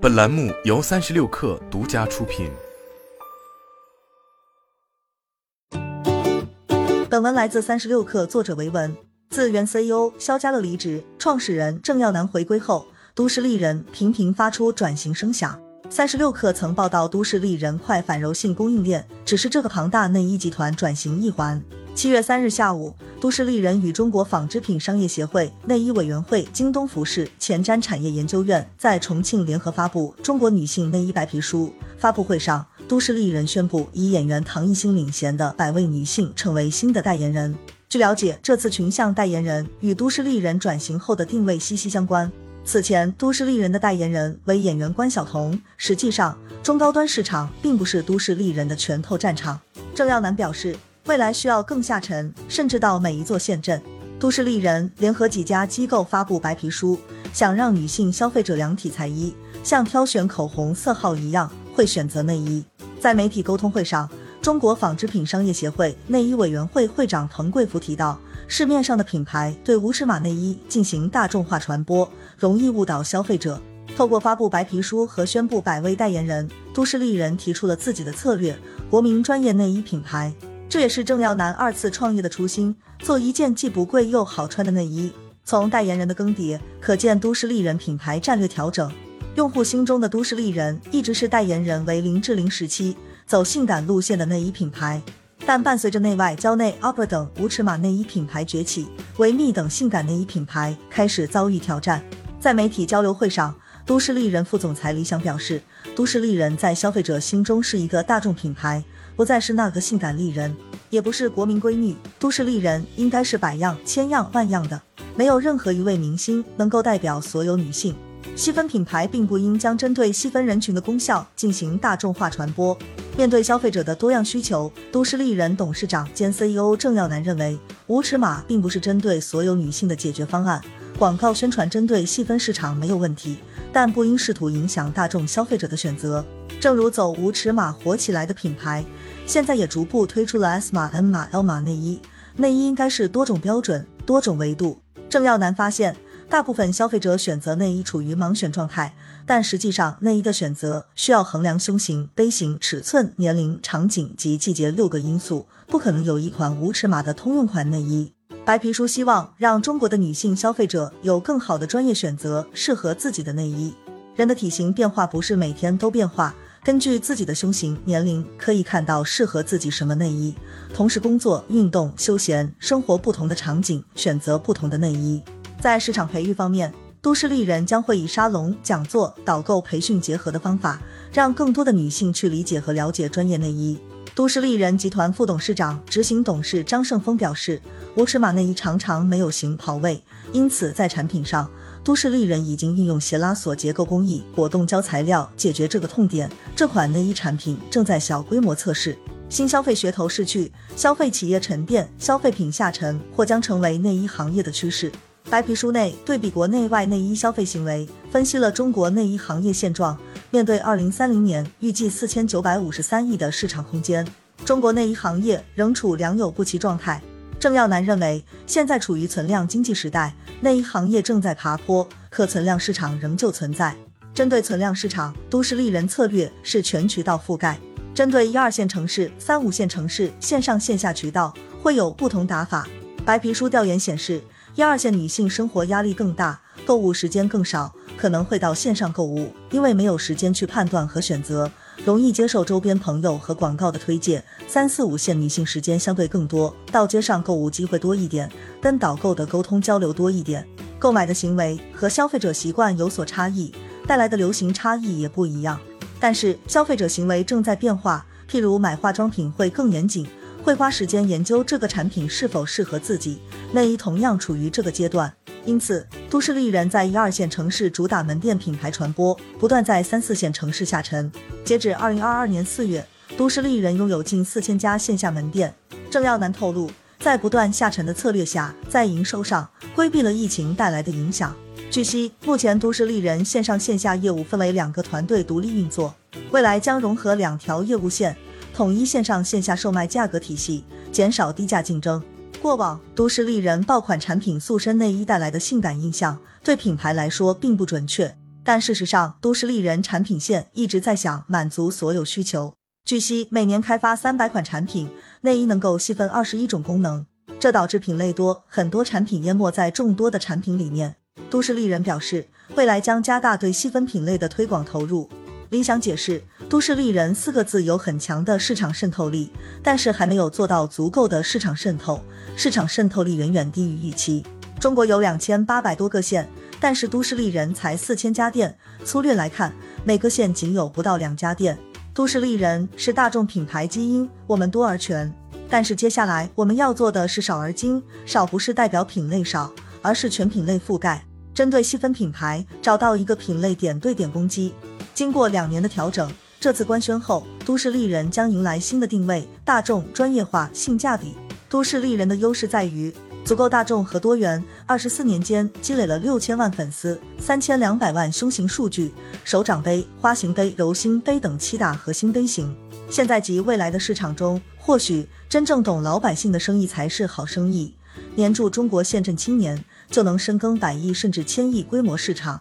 本栏目由三十六氪独家出品。本文来自三十六氪，作者维文。自原 CEO 肖家乐离职，创始人郑耀南回归后，都市丽人频频发出转型声响。三十六氪曾报道，都市丽人快反柔性供应链只是这个庞大内衣集团转型一环。七月三日下午，都市丽人与中国纺织品商业协会、内衣委员会、京东服饰、前瞻产业研究院在重庆联合发布《中国女性内衣白皮书》。发布会上，都市丽人宣布以演员唐艺昕领衔的百位女性成为新的代言人。据了解，这次群像代言人与都市丽人转型后的定位息息相关。此前，都市丽人的代言人为演员关晓彤。实际上，中高端市场并不是都市丽人的拳头战场。郑耀南表示。未来需要更下沉，甚至到每一座县镇。都市丽人联合几家机构发布白皮书，想让女性消费者量体裁衣，像挑选口红色号一样会选择内衣。在媒体沟通会上，中国纺织品商业协会内衣委员会会长滕贵福提到，市面上的品牌对无尺码内衣进行大众化传播，容易误导消费者。透过发布白皮书和宣布百位代言人，都市丽人提出了自己的策略：国民专业内衣品牌。这也是郑耀南二次创业的初心，做一件既不贵又好穿的内衣。从代言人的更迭，可见都市丽人品牌战略调整。用户心中的都市丽人一直是代言人为林志玲时期走性感路线的内衣品牌，但伴随着内外交内、Opera 等无尺码内衣品牌崛起，维密等性感内衣品牌开始遭遇挑战。在媒体交流会上，都市丽人副总裁李想表示，都市丽人在消费者心中是一个大众品牌。不再是那个性感丽人，也不是国民闺女，都市丽人应该是百样、千样、万样的。没有任何一位明星能够代表所有女性。细分品牌并不应将针对细分人群的功效进行大众化传播。面对消费者的多样需求，都市丽人董事长兼 CEO 郑耀南认为，无尺码并不是针对所有女性的解决方案。广告宣传针对细分市场没有问题，但不应试图影响大众消费者的选择。正如走无尺码火起来的品牌。现在也逐步推出了 S 码、N 码、L 码内衣，内衣应该是多种标准、多种维度。郑耀南发现，大部分消费者选择内衣处于盲选状态，但实际上内衣的选择需要衡量胸型、杯型、尺寸、年龄、场景及季节六个因素，不可能有一款无尺码的通用款内衣。白皮书希望让中国的女性消费者有更好的专业选择，适合自己的内衣。人的体型变化不是每天都变化。根据自己的胸型、年龄，可以看到适合自己什么内衣。同时，工作、运动、休闲、生活不同的场景，选择不同的内衣。在市场培育方面，都市丽人将会以沙龙、讲座、导购、培训结合的方法，让更多的女性去理解和了解专业内衣。都市丽人集团副董事长、执行董事张胜峰表示，无尺码内衣常常没有型跑位，因此在产品上。都市丽人已经运用斜拉锁结构工艺、果冻胶材料解决这个痛点。这款内衣产品正在小规模测试。新消费噱头逝去，消费企业沉淀，消费品下沉或将成为内衣行业的趋势。白皮书内对比国内外内衣消费行为，分析了中国内衣行业现状。面对二零三零年预计四千九百五十三亿的市场空间，中国内衣行业仍处良莠不齐状态。郑耀南认为，现在处于存量经济时代，内衣行业正在爬坡，可存量市场仍旧存在。针对存量市场，都市丽人策略是全渠道覆盖。针对一二线城市、三五线城市，线上线下渠道会有不同打法。白皮书调研显示，一二线女性生活压力更大，购物时间更少，可能会到线上购物，因为没有时间去判断和选择。容易接受周边朋友和广告的推荐，三四五线女性时间相对更多，到街上购物机会多一点，跟导购的沟通交流多一点，购买的行为和消费者习惯有所差异，带来的流行差异也不一样。但是消费者行为正在变化，譬如买化妆品会更严谨，会花时间研究这个产品是否适合自己，内衣同样处于这个阶段。因此，都市丽人在一二线城市主打门店品牌传播，不断在三四线城市下沉。截止二零二二年四月，都市丽人拥有近四千家线下门店。郑耀南透露，在不断下沉的策略下，在营收上规避了疫情带来的影响。据悉，目前都市丽人线上线下业务分为两个团队独立运作，未来将融合两条业务线，统一线上线下售卖价格体系，减少低价竞争。过往都市丽人爆款产品塑身内衣带来的性感印象，对品牌来说并不准确。但事实上，都市丽人产品线一直在想满足所有需求。据悉，每年开发三百款产品，内衣能够细分二十一种功能，这导致品类多，很多产品淹没在众多的产品里面。都市丽人表示，未来将加大对细分品类的推广投入。理想解释，都市丽人四个字有很强的市场渗透力，但是还没有做到足够的市场渗透，市场渗透力远远低于预期。中国有两千八百多个县，但是都市丽人才四千家店，粗略来看，每个县仅有不到两家店。都市丽人是大众品牌基因，我们多而全。但是接下来我们要做的是少而精，少不是代表品类少，而是全品类覆盖。针对细分品牌，找到一个品类点对点攻击。经过两年的调整，这次官宣后，都市丽人将迎来新的定位：大众、专业化、性价比。都市丽人的优势在于。足够大众和多元，二十四年间积累了六千万粉丝，三千两百万胸型数据，手掌杯、花型杯、柔心杯等七大核心杯型。现在及未来的市场中，或许真正懂老百姓的生意才是好生意。黏住中国县镇青年，就能深耕百亿甚至千亿规模市场。